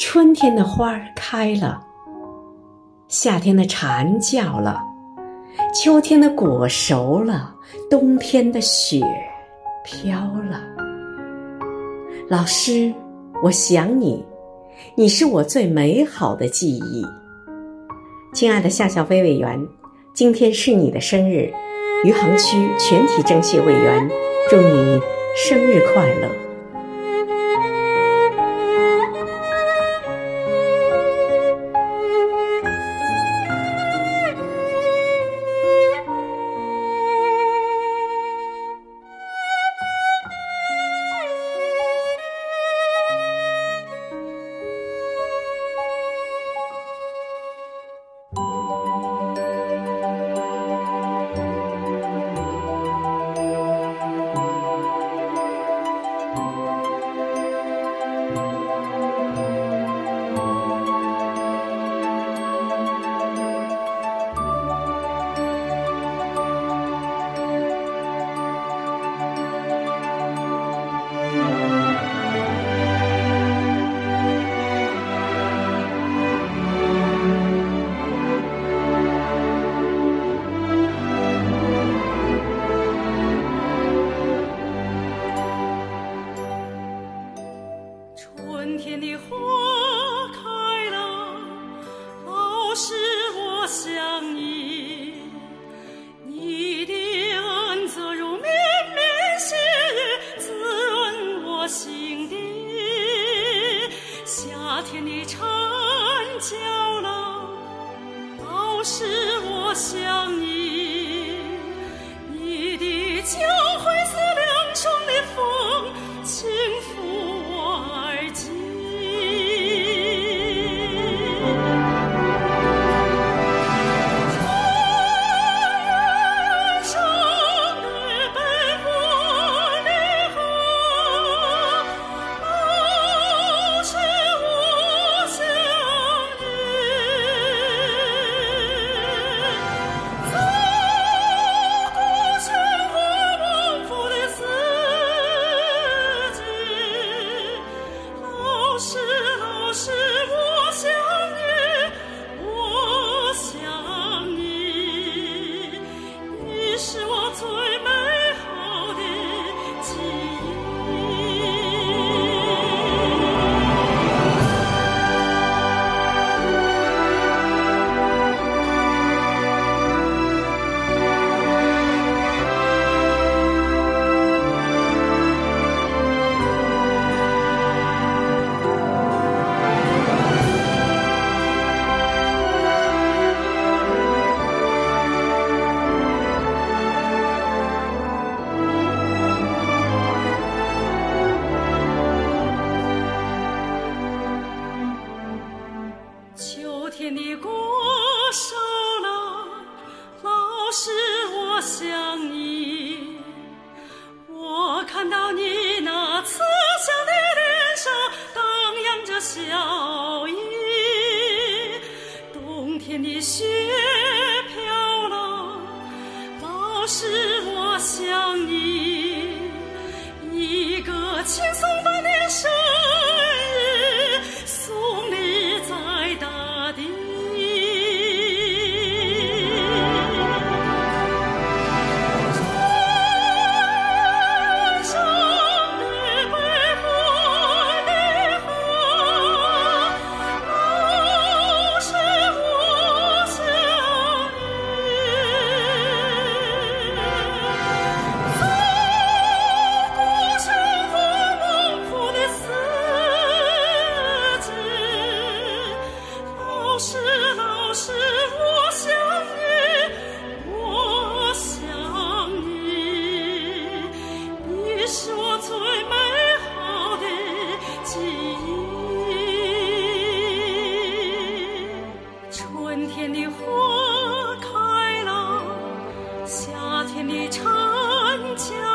春天的花儿开了，夏天的蝉叫了，秋天的果熟了，冬天的雪飘了。老师，我想你，你是我最美好的记忆。亲爱的夏小飞委员，今天是你的生日，余杭区全体政协委员祝你生日快乐。春天的花开了，都是我想你。你的恩泽如绵绵细雨，滋润我心底。夏天的蝉叫了，都是我想你。zu 天的锅烧了老师我想你我看到你那慈祥的脸上荡漾着笑意冬天的雪飘了老师我想你一个轻松翻身老师老师我想你我想你你是我最美好的记忆。春天的花开了夏天的蝉叫